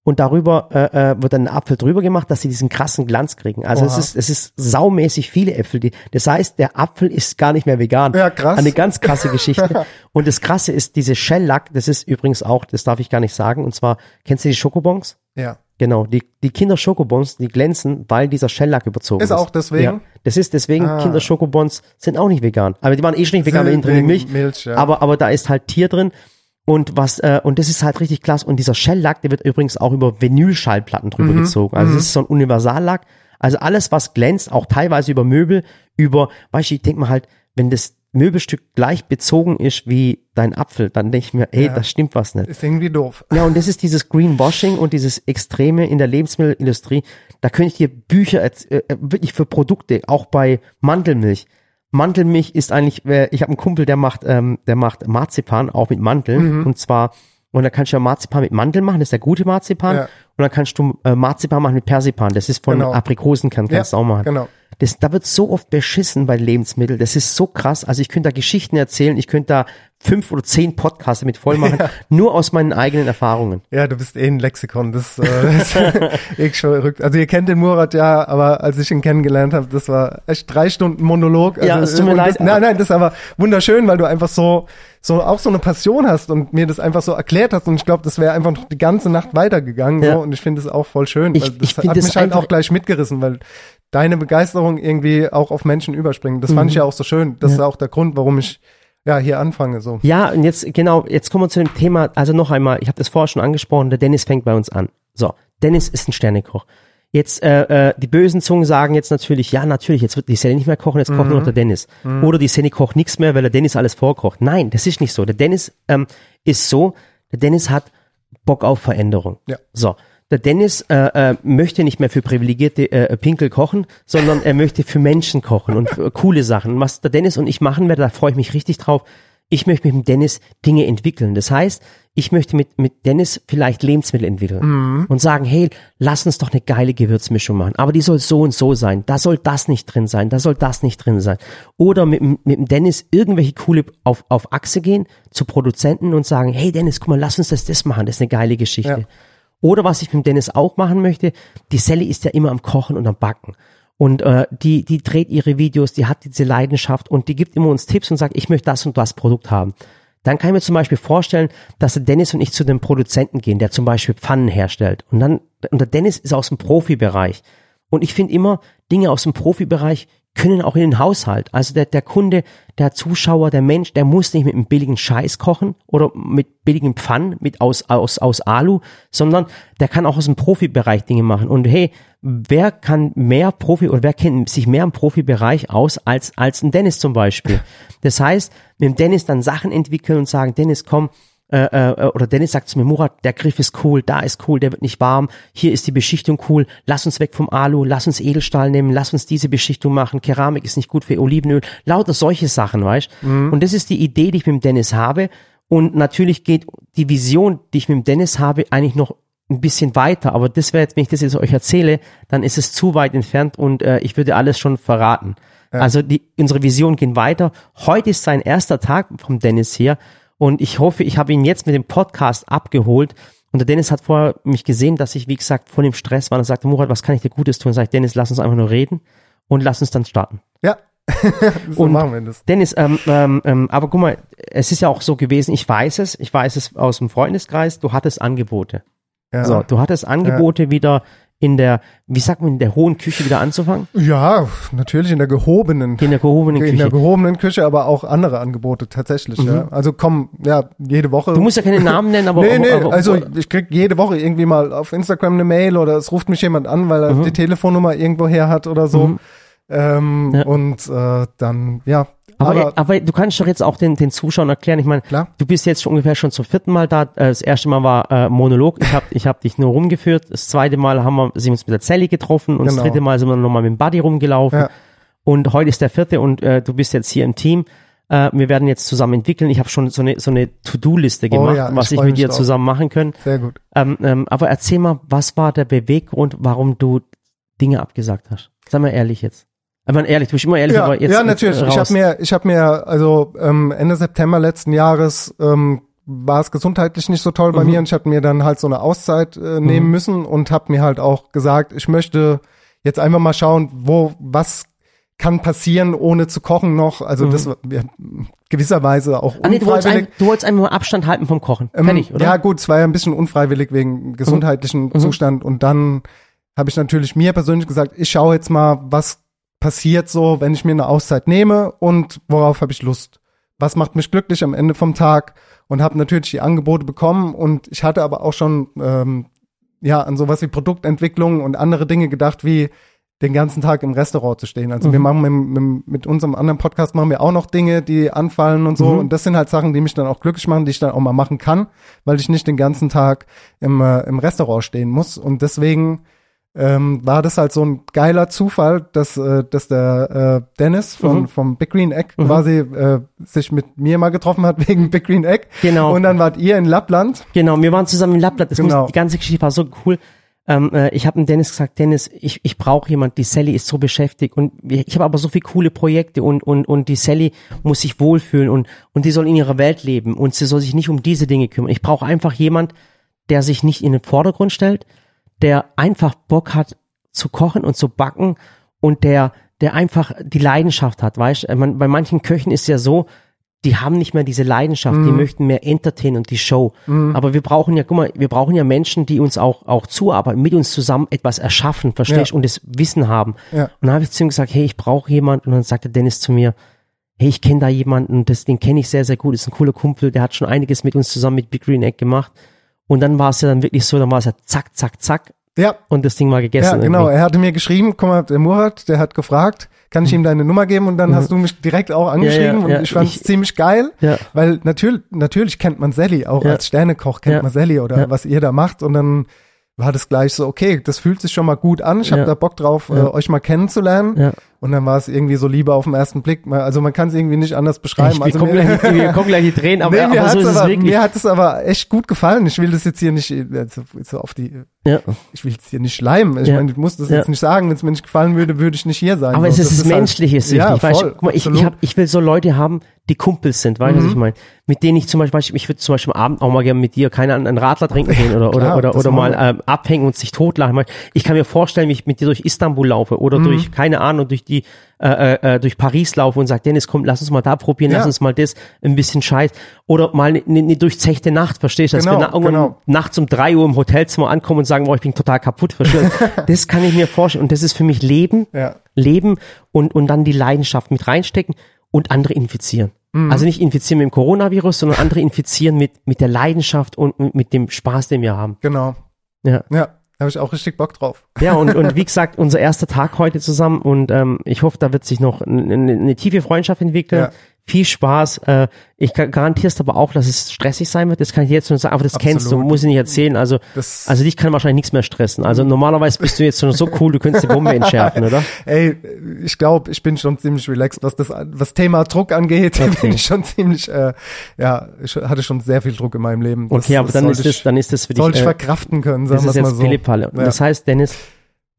und darüber äh, äh, wird dann ein Apfel drüber gemacht, dass sie diesen krassen Glanz kriegen. Also es Oha. ist, es ist saumäßig viele Äpfel. Die, das heißt, der Apfel ist gar nicht mehr vegan. Ja, krass. Eine ganz krasse Geschichte. und das Krasse ist, diese Shellack, das ist übrigens auch, das darf ich gar nicht sagen, und zwar, kennst du die Schokobons? Ja. Genau, die, die Kinder-Schokobons, die glänzen, weil dieser Shellack überzogen ist. Ist auch deswegen? Ja, das ist deswegen, Ah. Kinder-Schokobons sind auch nicht vegan. Aber die waren eh schon nicht vegan, weil innen drin Milch. Milch, ja. Aber, aber da ist halt Tier drin. Und was, äh, und das ist halt richtig klasse. Und dieser Shellack, der wird übrigens auch über Vinylschallplatten drüber Mhm. gezogen. Also das ist so ein Universallack. Also alles, was glänzt, auch teilweise über Möbel, über, weißt du, ich denke mal halt, wenn das Möbelstück gleich bezogen ist wie dein Apfel, dann denke ich mir, ey, Ja. das stimmt was nicht. Ist irgendwie doof. Ja, und das ist dieses Greenwashing und dieses Extreme in der Lebensmittelindustrie. Da könnte ich dir Bücher, erz- äh, wirklich für Produkte, auch bei Mandelmilch. Mandelmilch ist eigentlich, äh, ich habe einen Kumpel, der macht, ähm, der macht Marzipan auch mit Mandeln. Mhm. Und zwar, und dann kannst du ja Marzipan mit Mandeln machen, das ist der gute Marzipan. Ja. Und dann kannst du äh, Marzipan machen mit Persipan, das ist von Genau. Aprikosenkern, kannst du Ja, auch machen. genau. Das, da wird so oft beschissen bei Lebensmitteln. Das ist so krass. Also ich könnte da Geschichten erzählen. Ich könnte da fünf oder zehn Podcasts damit voll machen. Nur aus meinen eigenen Erfahrungen. Ja, du bist eh ein Lexikon. Das, äh, das ist echt verrückt. Also ihr kennt den Murat ja, aber als ich ihn kennengelernt habe, das war echt drei Stunden Monolog. Also, Ja, es tut mir leid. Das, nein, nein, das ist aber wunderschön, weil du einfach so, so auch so eine Passion hast und mir das einfach so erklärt hast. Und ich glaube, das wäre einfach noch die ganze Nacht weitergegangen. Ja. So, und ich finde das auch voll schön. Ich- das ich hat das mich halt auch gleich mitgerissen, weil deine Begeisterung irgendwie auch auf Menschen überspringt. Das fand ich ja auch so schön. Das ist auch der Grund, warum ich ja hier anfange. So. Ja, und jetzt, genau, jetzt kommen wir zu dem Thema, also noch einmal, ich habe das vorher schon angesprochen, der Dennis fängt bei uns an. So, Dennis ist ein Sternekoch. Jetzt, äh, äh, die bösen Zungen sagen jetzt natürlich, ja, natürlich, jetzt wird die Sally nicht mehr kochen, jetzt kocht nur noch der Dennis. Oder die Sally kocht nichts mehr, weil der Dennis alles vorkocht. Nein, das ist nicht so. Der Dennis ähm, ist so, der Dennis hat Bock auf Veränderung. Ja. So. Der Dennis äh, äh, möchte nicht mehr für privilegierte äh, Pinkel kochen, sondern er möchte für Menschen kochen und für coole Sachen. Was der Dennis und ich machen werden, da freue ich mich richtig drauf. Ich möchte mit dem Dennis Dinge entwickeln. Das heißt, ich möchte mit, mit Dennis vielleicht Lebensmittel entwickeln und sagen, hey, lass uns doch eine geile Gewürzmischung machen. Aber die soll so und so sein. Da soll das nicht drin sein. Da soll das nicht drin sein. Oder mit, dem- mit dem Dennis irgendwelche coole auf, auf Achse gehen zu Produzenten und sagen, hey Dennis, guck mal, lass uns das, das machen. Das ist eine geile Geschichte. Ja. Oder was ich mit dem Dennis auch machen möchte, die Sally ist ja immer am Kochen und am Backen. Und äh, die, die dreht ihre Videos, die hat diese Leidenschaft und die gibt immer uns Tipps und sagt, ich möchte das und das Produkt haben. Dann kann ich mir zum Beispiel vorstellen, dass der Dennis und ich zu dem Produzenten gehen, der zum Beispiel Pfannen herstellt. Und dann, und der Dennis ist aus dem Profibereich. Und ich finde immer, Dinge aus dem Profibereich können auch in den Haushalt. Also der, der Kunde, der Zuschauer, der Mensch, der muss nicht mit einem billigen Scheiß kochen oder mit billigen Pfannen mit aus, aus, aus Alu, sondern der kann auch aus dem Profibereich Dinge machen. Und hey, wer kann mehr Profi oder wer kennt sich mehr im Profibereich aus als, als ein Dennis zum Beispiel? Das heißt, mit dem Dennis dann Sachen entwickeln und sagen, Dennis, komm, äh, äh, oder Dennis sagt zu mir, Murat, der Griff ist cool, da ist cool, der wird nicht warm, hier ist die Beschichtung cool, lass uns weg vom Alu, lass uns Edelstahl nehmen, lass uns diese Beschichtung machen, Keramik ist nicht gut für Olivenöl, lauter solche Sachen, weißt Und das ist die Idee, die ich mit dem Dennis habe. Und natürlich geht die Vision, die ich mit dem Dennis habe, eigentlich noch ein bisschen weiter, aber das wäre jetzt, wenn ich das jetzt euch erzähle, dann ist es zu weit entfernt und äh, ich würde alles schon verraten. Also die, unsere Vision gehen weiter. Heute ist sein erster Tag vom Dennis hier und ich hoffe, ich habe ihn jetzt mit dem Podcast abgeholt. Und der Dennis hat vorher mich gesehen, dass ich, wie gesagt, voll im Stress war und er sagte, Murat, was kann ich dir Gutes tun? Sag ich, Dennis, lass uns einfach nur reden und lass uns dann starten. Ja, so Und machen wir das. Dennis, ähm, ähm, ähm, aber guck mal, es ist ja auch so gewesen, ich weiß es, ich weiß es aus dem Freundeskreis, du hattest Angebote. Ja. So, du hattest Angebote wieder in der, wie sagt man, in der hohen Küche wieder anzufangen? Ja, natürlich in der gehobenen. In der gehobenen in Küche. der gehobenen Küche, aber auch andere Angebote tatsächlich. Ja. Also komm, ja, jede Woche. du musst ja keine Namen nennen, aber, nee, nee, aber also ich krieg jede Woche irgendwie mal auf Instagram eine Mail oder es ruft mich jemand an, weil er Mhm. die Telefonnummer irgendwo her hat oder so. Ähm, Ja. Und äh, dann, ja. Aber, aber, du kannst doch jetzt auch den, den Zuschauern erklären, ich meine, du bist jetzt schon ungefähr schon zum vierten Mal da. Äh, Das erste Mal war äh, Monolog, ich habe ich hab dich nur rumgeführt. Das zweite Mal haben wir sind wir uns mit der Sally getroffen und das Genau. dritte Mal sind wir nochmal mit dem Buddy rumgelaufen. Ja. Und heute ist der vierte und äh, du bist jetzt hier im Team. Äh, wir werden jetzt zusammen entwickeln. Ich habe schon so eine, so eine To-Do-Liste gemacht, Oh ja, ich was ich mit dir zusammen machen können. sehr gut. Ähm, ähm, aber erzähl mal, was war der Beweggrund, warum du Dinge abgesagt hast? Sag mal ehrlich jetzt. Ich meine, ehrlich, du bist immer ehrlich, Ja, aber jetzt. ja natürlich. Jetzt, Ich habe raus. mir, ich habe mir, also ähm, Ende September letzten Jahres ähm, war es gesundheitlich nicht so toll bei Mhm. mir und ich hatte mir dann halt so eine Auszeit äh, nehmen müssen und habe mir halt auch gesagt, ich möchte jetzt einfach mal schauen, wo was kann passieren, ohne zu kochen noch. Also das war ja, gewisserweise auch Mhm. Ah, nee, du wolltest, ein, du wolltest einfach mal Abstand halten vom Kochen. Ähm, Fertig, oder? Mhm. Ja, gut, es war ja ein bisschen unfreiwillig wegen gesundheitlichen Zustand und dann habe ich natürlich mir persönlich gesagt, ich schaue jetzt mal, was passiert so, wenn ich mir eine Auszeit nehme und worauf habe ich Lust? Was macht mich glücklich am Ende vom Tag? Und habe natürlich die Angebote bekommen und ich hatte aber auch schon ähm, ja an sowas wie Produktentwicklung und andere Dinge gedacht, wie den ganzen Tag im Restaurant zu stehen. Also wir machen mit, mit, mit unserem anderen Podcast machen wir auch noch Dinge, die anfallen und so. Und das sind halt Sachen, die mich dann auch glücklich machen, die ich dann auch mal machen kann, weil ich nicht den ganzen Tag im, äh, im Restaurant stehen muss. Und deswegen ähm, war das halt so ein geiler Zufall, dass, äh, dass der äh, Dennis von, Mhm. vom Big Green Egg quasi äh, sich mit mir mal getroffen hat wegen Big Green Egg. Genau. Und dann wart ihr in Lappland. Genau, wir waren zusammen in Lappland. Das Genau. muss, die ganze Geschichte war so cool. Ähm, äh, ich habe dem Dennis gesagt, Dennis, ich, ich brauche jemand, die Sally ist so beschäftigt und ich habe aber so viele coole Projekte und, und, und die Sally muss sich wohlfühlen und, und die soll in ihrer Welt leben und sie soll sich nicht um diese Dinge kümmern. Ich brauche einfach jemand, der sich nicht in den Vordergrund stellt, der einfach Bock hat zu kochen und zu backen und der, der einfach die Leidenschaft hat, weißt du? Man, bei manchen Köchen ist ja so, die haben nicht mehr diese Leidenschaft, die möchten mehr entertainen und die Show. Aber wir brauchen ja, guck mal, wir brauchen ja Menschen, die uns auch, auch zuarbeiten, mit uns zusammen etwas erschaffen, verstehst Ja. und das Wissen haben. Ja. Und dann habe ich zu ihm gesagt, hey, ich brauche jemanden. Und dann sagte Dennis zu mir, hey, ich kenne da jemanden, das, den kenne ich sehr, sehr gut, ist ein cooler Kumpel, der hat schon einiges mit uns zusammen mit Big Green Egg gemacht. Und dann war es ja dann wirklich so, dann war es ja zack, zack, zack Ja, und das Ding war gegessen. Ja, genau. irgendwie. Er hatte mir geschrieben, guck mal, der Murat, der hat gefragt, kann ich ihm deine Nummer geben? Und dann hast du mich direkt auch angeschrieben Mhm. ja, und ich fand es ich- ziemlich geil, Ja. weil natürlich, natürlich kennt man Sally, auch Ja. als Sternekoch kennt Ja. man Sally oder Ja. was ihr da macht und dann war das gleich so, okay, das fühlt sich schon mal gut an, ich habe Ja. da Bock drauf, äh, Ja. euch mal kennenzulernen Ja. Und dann war es irgendwie so Liebe auf den ersten Blick, also man kann es irgendwie nicht anders beschreiben. Ich, wir, also kommen mir- gleich, wir kommen gleich die Tränen, aber, nee, mir, aber so hat's ist es aber, wirklich. mir hat es aber echt gut gefallen. Ich will das jetzt hier nicht also, so auf die Ja. ich will es hier nicht schleimen. Ich Ja. meine, ich muss das Ja. jetzt nicht sagen. Wenn es mir nicht gefallen würde, würde ich nicht hier sein. Aber So, es ist das das halt- Menschliche, ist ja, voll, guck mal, ich, ich, hab, ich will so Leute haben, die Kumpels sind, weißt du, Mhm. was ich meine? Mit denen ich zum Beispiel, ich würde zum Beispiel am Abend auch mal gerne mit dir, keine Ahnung, einen Radler trinken gehen oder, oder, Klar, oder, oder machen mal ähm, abhängen und sich totlachen. Ich kann mir vorstellen, wie ich mit dir durch Istanbul laufe Mhm. oder durch, keine Ahnung, durch die, äh, äh, durch Paris laufe und sage, Dennis, komm, lass uns mal da probieren, Ja. lass uns mal das, ein bisschen Scheiß. Oder mal eine ne, ne durchzechte Nacht, verstehst du? Dass Genau, wir na, irgendwann genau. nachts um drei Uhr im Hotelzimmer ankommen und sagen, boah, ich bin total kaputt, verstehst? Das kann ich mir vorstellen. Und das ist für mich Leben, Ja. leben und, und dann die Leidenschaft mit reinstecken und andere infizieren. Mhm. Also nicht infizieren mit dem Coronavirus, sondern andere infizieren mit, mit der Leidenschaft und, mit dem Spaß, den wir haben. Genau. Ja. Ja, habe ich auch richtig Bock drauf. Ja, und, und wie gesagt, unser erster Tag heute zusammen und ähm, ich hoffe, da wird sich noch eine, eine, tiefe Freundschaft entwickeln. Ja. Viel Spaß. Äh, ich ga- garantierst aber auch, dass es stressig sein wird. Das kann ich jetzt schon sagen, aber das kennst du, Absolut. muss ich nicht erzählen. Also, Das- also dich kann wahrscheinlich nichts mehr stressen. Also normalerweise bist du jetzt schon so cool, du könntest die Bombe entschärfen, oder? Ey, ich glaube, ich bin schon ziemlich relaxed, was das was Thema Druck angeht. bin ich schon ziemlich, äh, ja, ich hatte schon sehr viel Druck in meinem Leben. Das- Okay, aber dann ist das, dann ist das für dich. sollte ich äh, verkraften können, sagen wir es mal so. Pillepalle. Ja. Das heißt, Dennis,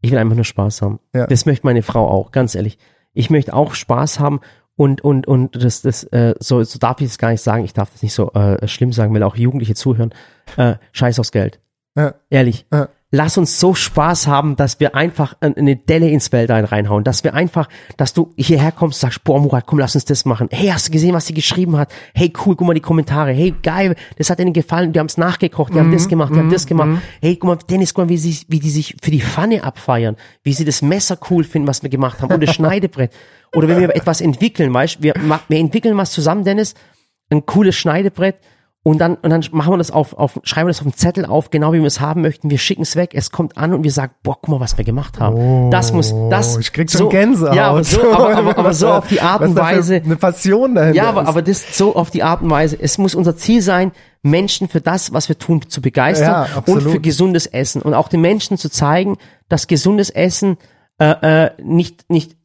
ich will einfach nur Spaß haben. Ja. Das möchte meine Frau auch, ganz ehrlich. Ich möchte auch Spaß haben und und und das das äh, so so darf ich es gar nicht sagen. Ich darf das nicht so äh, schlimm sagen, weil auch Jugendliche zuhören. Äh, Scheiß aufs Geld. Ja. Ehrlich. Ja. Lass uns so Spaß haben, dass wir einfach eine Delle ins Weltall reinhauen, dass wir einfach, dass du hierher kommst, sagst, boah Murat, komm, lass uns das machen. Hey, hast du gesehen, was sie geschrieben hat? Hey, cool, guck mal die Kommentare. Hey, geil, das hat ihnen gefallen, die haben es nachgekocht, die haben das gemacht, die haben das gemacht. Hey, guck mal, Dennis, guck mal, wie, sie, wie die sich für die Pfanne abfeiern, wie sie das Messer cool finden, was wir gemacht haben und das Schneidebrett. Oder wenn wir etwas entwickeln, weißt, wir, wir entwickeln was zusammen, Dennis, ein cooles Schneidebrett und dann, und dann machen wir das auf, auf, schreiben wir das auf einen Zettel auf, genau wie wir es haben möchten. Wir schicken es weg, es kommt an und wir sagen, boah, guck mal, was wir gemacht haben. das muss, das. Oh, ich krieg schon so, Gänsehaut. Ja, aber so, aber, aber, aber so auf die Art und Weise. Eine Passion dahinter. Ja, aber, aber das so auf die Art und Weise. Es muss unser Ziel sein, Menschen für das, was wir tun, zu begeistern Ja, und für gesundes Essen und auch den Menschen zu zeigen, dass gesundes Essen äh, äh, nicht nicht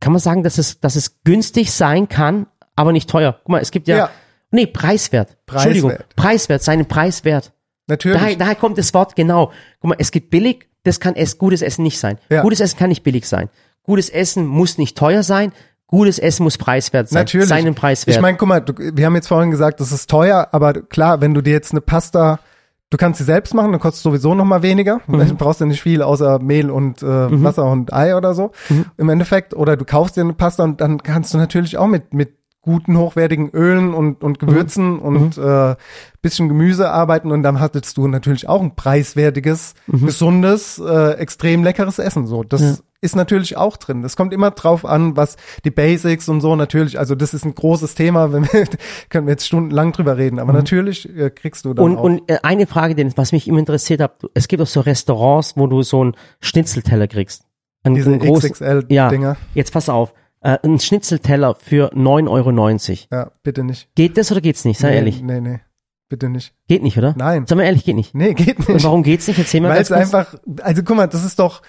kann man sagen, dass es dass es günstig sein kann, aber nicht teuer. Guck mal, es gibt ja, Ja. Nee preiswert. Entschuldigung, Preiswert. preiswert, seinen Preis wert. Natürlich. Daher, daher kommt das Wort genau. Guck mal, es gibt billig, das kann es gutes Essen nicht sein. Ja. Gutes Essen kann nicht billig sein. Gutes Essen muss nicht teuer sein. Gutes Essen muss preiswert sein. Natürlich. Seinen Preis wert. Ich meine, guck mal, du, wir haben jetzt vorhin gesagt, das ist teuer, aber klar, wenn du dir jetzt eine Pasta, du kannst sie selbst machen, dann kostet sowieso noch mal weniger. Mhm. Du brauchst ja nicht viel außer Mehl und äh, Wasser und Ei oder so Mhm. im Endeffekt. Oder du kaufst dir eine Pasta und dann kannst du natürlich auch mit mit guten hochwertigen Ölen und und Gewürzen Mhm. und äh, bisschen Gemüse arbeiten und dann hattest du natürlich auch ein preiswertiges, Mhm. gesundes, äh, extrem leckeres Essen. So, das ist natürlich auch drin. Das kommt immer drauf an, was die Basics und so natürlich. Also das ist ein großes Thema, wenn wir können wir jetzt stundenlang drüber reden. Aber natürlich äh, kriegst du dann Mhm. und, auch. und äh, eine Frage, Dennis, was mich immer interessiert hat, es gibt auch so Restaurants, wo du so einen Schnitzelteller kriegst. Einen, Diese XXL-Dinger. Ja, jetzt pass auf. Äh, ein Schnitzelteller für 9,90 Euro. ja, bitte nicht. Geht das oder geht's nicht? Sei nee, ehrlich. Nee, nee, bitte nicht. Geht nicht, oder? Nein. Sag mal ehrlich, geht nicht. Nee, geht Und nicht. warum geht's nicht? Erzähl mal Weil es einfach, also guck mal, das ist doch,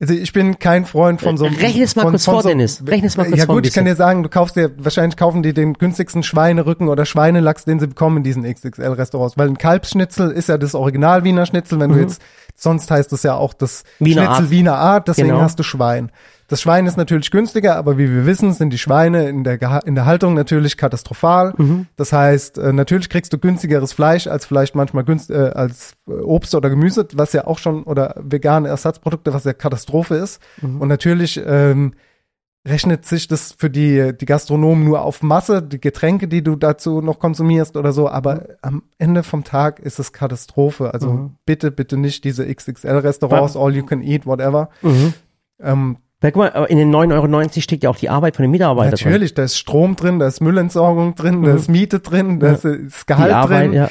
also ich bin kein Freund von so einem- Rechne es mal von, kurz von vor, so, Dennis. Rechne es mal kurz Ja vor ein gut, ich kann dir sagen, du kaufst dir, wahrscheinlich kaufen die den günstigsten Schweinerücken oder Schweinelachs, den sie bekommen in diesen XXL-Restaurants. Weil ein Kalbsschnitzel ist ja das Original Wiener Schnitzel, wenn du jetzt, sonst heißt es ja auch das Mhm. Wiener Schnitzel Art. Wiener Art, deswegen Genau. hast du Schwein. Das Schwein ist natürlich günstiger, aber wie wir wissen, sind die Schweine in der, Geha- in der Haltung natürlich katastrophal. Mhm. Das heißt, äh, natürlich kriegst du günstigeres Fleisch als vielleicht manchmal günst, äh, als äh, Obst oder Gemüse, was ja auch schon, oder vegane Ersatzprodukte, was ja Katastrophe ist. Mhm. Und natürlich ähm, rechnet sich das für die, die Gastronomen nur auf Masse, die Getränke, die du dazu noch konsumierst oder so, aber Mhm. am Ende vom Tag ist es Katastrophe. Also bitte, bitte nicht diese XXL-Restaurants, all you can eat, whatever. Mhm. Ähm, Weil, guck mal, in den 9,90 Euro steckt ja auch die Arbeit von den Mitarbeitern drin. natürlich, da ist Strom drin, da ist Müllentsorgung drin, da ist Miete drin, da ist, äh, ist Mhm. Die Gehalt Arbeit, drin. ja.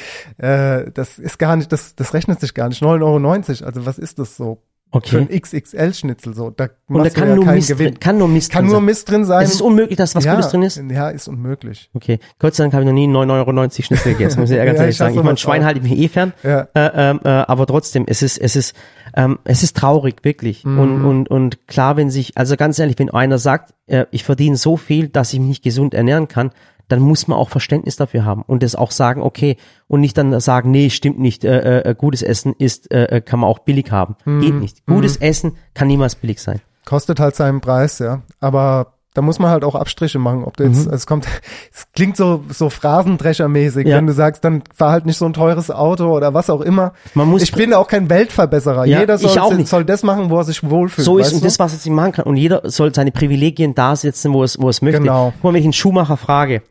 Äh, das ist gar nicht, das, das rechnet sich gar nicht. 9,90 Euro, also was ist das so? Für Okay. ein XXL-Schnitzel so. Da Und da kann ja nur Mist Gewinn. drin, kann nur Mist Kann drin nur sein. Mist drin sein. Es ist unmöglich, dass was ja, Gutes drin ist. Ja, ist unmöglich. Okay. Gott sei Dank habe ich noch nie einen 9,90 Euro Schnitzel gegessen, muss ich ja ganz Ja, ehrlich ich sagen. Ich meine, Schwein halte ich mich eh fern. Ja. Äh, ähm, äh, aber trotzdem, es ist, es ist, ähm, es ist traurig, wirklich. Mhm. Und, und, und klar, wenn sich, also ganz ehrlich, wenn einer sagt, äh, ich verdiene so viel, dass ich mich nicht gesund ernähren kann, dann muss man auch Verständnis dafür haben und das auch sagen, okay, und nicht dann sagen, nee, stimmt nicht, äh, äh, gutes Essen ist, äh, äh, kann man auch billig haben. Mhm. Geht nicht. Gutes Essen kann niemals billig sein. Kostet halt seinen Preis, ja. Aber da muss man halt auch Abstriche machen. Ob du Mhm. jetzt, es kommt, es klingt so, so Phrasendreschermäßig, Ja. wenn du sagst, dann fahr halt nicht so ein teures Auto oder was auch immer. Man muss ich bin auch kein Weltverbesserer. Ja, Jeder soll, soll das machen, wo er sich wohlfühlt. So ist und du? das, was er sich machen kann. Und jeder soll seine Privilegien da setzen, wo es, wo es möchte. Genau. Guck mal, wenn ich einen Schuhmacher frage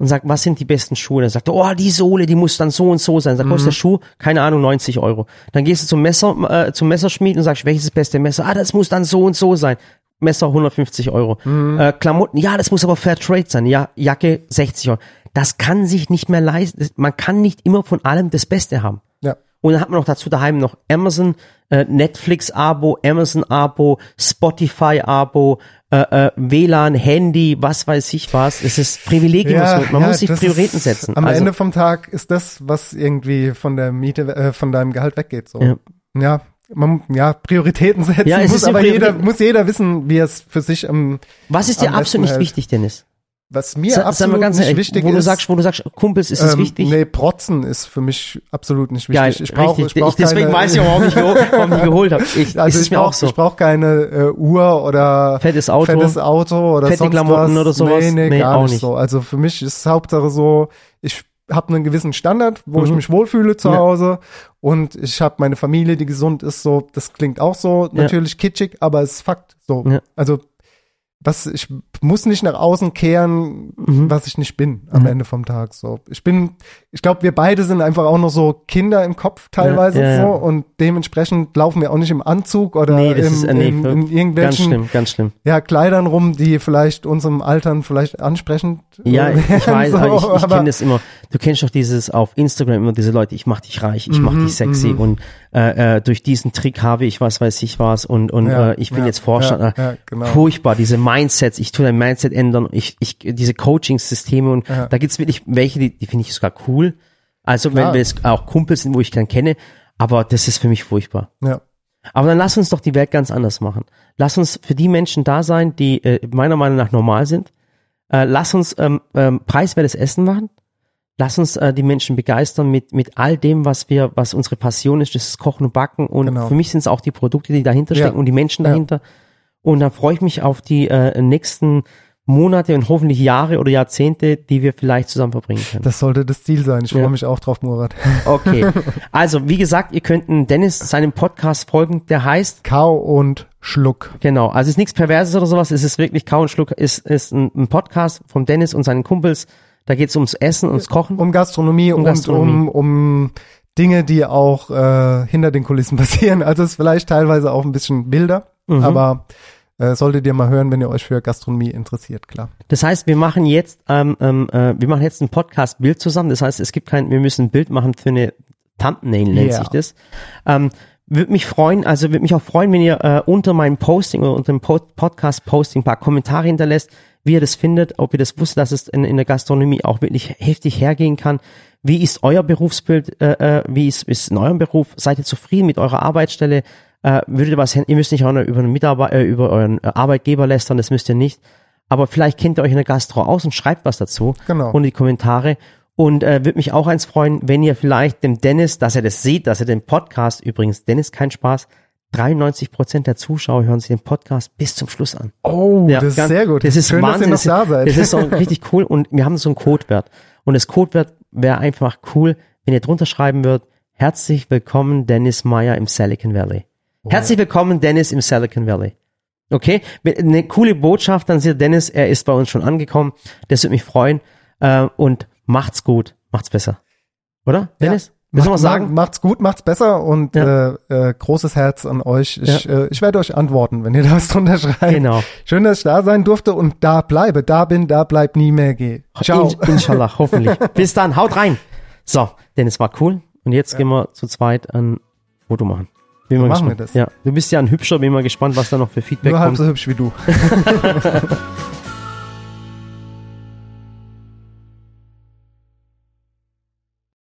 und sage, was sind die besten Schuhe? Dann sagt er, oh, die Sohle, die muss dann so und so sein. Sag, Mhm. kostet der Schuh? Keine Ahnung, 90 Euro. Dann gehst du zum Messer, äh, zum Messerschmied und sagst, welches ist das beste Messer? Ah, das muss dann so und so sein. Messer 150 Euro. Mhm. Äh, Klamotten, ja, das muss aber Fair Trade sein. Ja, Jacke 60 Euro. Das kann sich nicht mehr leisten. Man kann nicht immer von allem das Beste haben. Ja. Und dann hat man noch dazu daheim noch Amazon, äh, Netflix-Abo, Amazon-Abo, Spotify-Abo, äh, äh, WLAN, Handy, was weiß ich was. Es ist Privilegien. was man ja, muss sich Prioritäten ist, setzen. Am also, Ende vom Tag ist das, was irgendwie von der Miete, äh, von deinem Gehalt weggeht. So. Ja. Ja. man, ja, Prioritäten setzen Ja, es muss, aber jeder, muss jeder wissen, wie es für sich am, was ist dir am absolut besten nicht wichtig, Dennis? Was mir Sa- absolut ganz nicht ehrlich, wichtig wo du ist. sagst, wo du sagst, Kumpels, ist es ähm, wichtig? Nee, Protzen ist für mich absolut nicht wichtig. ich brauche, ich brauche deswegen keine, weiß ich auch, warum ich, warum ich geholt habe. Ich, also ist es ich mir brauche auch so. ich brauch keine äh, Uhr oder Fettes Auto. fettes Auto oder Fette sonst Klamotten was. oder sowas? Nee, nee, Nee, gar auch nicht nicht. so. Also für mich ist Hauptsache so, ich habe einen gewissen Standard, wo ich Mhm. mich wohlfühle zu Ja. Hause und ich habe meine Familie, die gesund ist, so, das klingt auch so Ja. natürlich kitschig, aber es ist Fakt, so. Ja. Also, was, ich muss nicht nach außen kehren, Mhm. was ich nicht bin am Ja. Ende vom Tag, so. Ich bin, ich glaube, wir beide sind einfach auch noch so Kinder im Kopf teilweise, Ja, ja, ja. so, und dementsprechend laufen wir auch nicht im Anzug oder Nee, im, ist äh, nee, in, in ganz irgendwelchen schlimm, ganz schlimm. ja, Kleidern rum, die vielleicht unserem Altern vielleicht ansprechend Ja, äh, ich wären, weiß, so, aber ich, ich kenne das immer. Du kennst doch dieses auf Instagram immer diese Leute, ich mach dich reich, ich mach Mhm, dich sexy mhm. und äh, äh, durch diesen Trick habe ich was weiß ich was und und Ja, äh, ich bin ja, jetzt Vorstand. ja, äh, ja, genau. Furchtbar, diese Mindsets, ich tue dein Mindset ändern, ich, ich diese Coaching-Systeme und Ja. da gibt's wirklich welche, die, die finde ich sogar cool. Also wenn Klar. wir es auch Kumpels sind, wo ich dann kenne, aber das ist für mich furchtbar. Ja. Aber dann lass uns doch die Welt ganz anders machen. Lass uns für die Menschen da sein, die äh, meiner Meinung nach normal sind. Äh, lass uns ähm, ähm, preiswertes Essen machen. Lass uns äh, die Menschen begeistern mit mit all dem, was wir, was unsere Passion ist, das ist Kochen und Backen. Und Genau. für mich sind es auch die Produkte, die dahinter Ja. stecken und die Menschen Ja. Und dann freue ich mich auf die äh, nächsten Monate und hoffentlich Jahre oder Jahrzehnte, die wir vielleicht zusammen verbringen können. Das sollte das Ziel sein. Ich Ja. freue mich auch drauf, Murat. Okay. Also, wie gesagt, ihr könnt Dennis seinem Podcast folgen, der heißt Kau und Schluck. Genau, also es ist nichts Perverses oder sowas, es ist wirklich Kau und Schluck, ist, ist ein, ein Podcast von Dennis und seinen Kumpels. Da geht es ums Essen, ums Kochen. Um Gastronomie Um und Gastronomie. um, um Dinge, die auch äh, hinter den Kulissen passieren. Also es ist vielleicht teilweise auch ein bisschen wilder, Mhm. aber äh, solltet ihr mal hören, wenn ihr euch für Gastronomie interessiert, klar. Das heißt, wir machen jetzt, ähm, ähm, äh, wir machen jetzt ein Podcast-Bild zusammen. Das heißt, es gibt kein, wir müssen ein Bild machen für eine Thumbnail, nennt Ja. sich das. Ähm, würde mich freuen, also würde mich auch freuen, wenn ihr äh, unter meinem Posting oder unter dem po Podcast-Posting ein paar Kommentare hinterlässt, wie ihr das findet, ob ihr das wusstet, dass es in, in der Gastronomie auch wirklich heftig hergehen kann. Wie ist euer Berufsbild? Äh, äh, wie ist, ist in eurem Beruf? Seid ihr zufrieden mit eurer Arbeitsstelle? Äh, würdet ihr was, ihr müsst nicht auch noch über einen Mitarbeiter, äh, über euren äh, Arbeitgeber lästern, das müsst ihr nicht. Aber vielleicht kennt ihr euch in der Gastro aus und schreibt was dazu. Genau. Und die Kommentare. Und äh, würde mich auch eins freuen, wenn ihr vielleicht dem Dennis, dass er das sieht, dass er den Podcast, übrigens, Dennis, kein Spaß, 93 Prozent der Zuschauer hören sich den Podcast bis zum Schluss an. Oh, Ja, das ist ganz- sehr gut. Das ist Schön, Wahnsinn. dass ihr noch da seid. Das ist so richtig cool und wir haben so einen Codewert. Und das Codewert wäre einfach cool, wenn ihr drunter schreiben würdet, herzlich willkommen Dennis Meyer im Silicon Valley. Herzlich willkommen Dennis im Silicon Valley. Okay, eine coole Botschaft, dann sieht Dennis, er ist bei uns schon angekommen. Das würde mich freuen. Äh, und macht's gut, macht's besser. Oder, Dennis? Müssen wir Macht- sagen? Macht's gut, macht's besser und Ja. äh, äh, großes Herz an euch. Ich, äh, ich werde euch antworten, wenn ihr da was drunter schreibt. Genau. Schön, dass ich da sein durfte und da bleibe, da bin, da bleib nie mehr geh. Ciao. In, inshallah, hoffentlich. Bis dann, haut rein. So, Dennis war cool. Und jetzt gehen wir zu zweit ein Foto machen. Bin mal machen wir gespannt. das. Ja, du bist ja ein hübscher, bin mal gespannt, was da noch für Feedback Nur halb kommt. so hübsch wie du.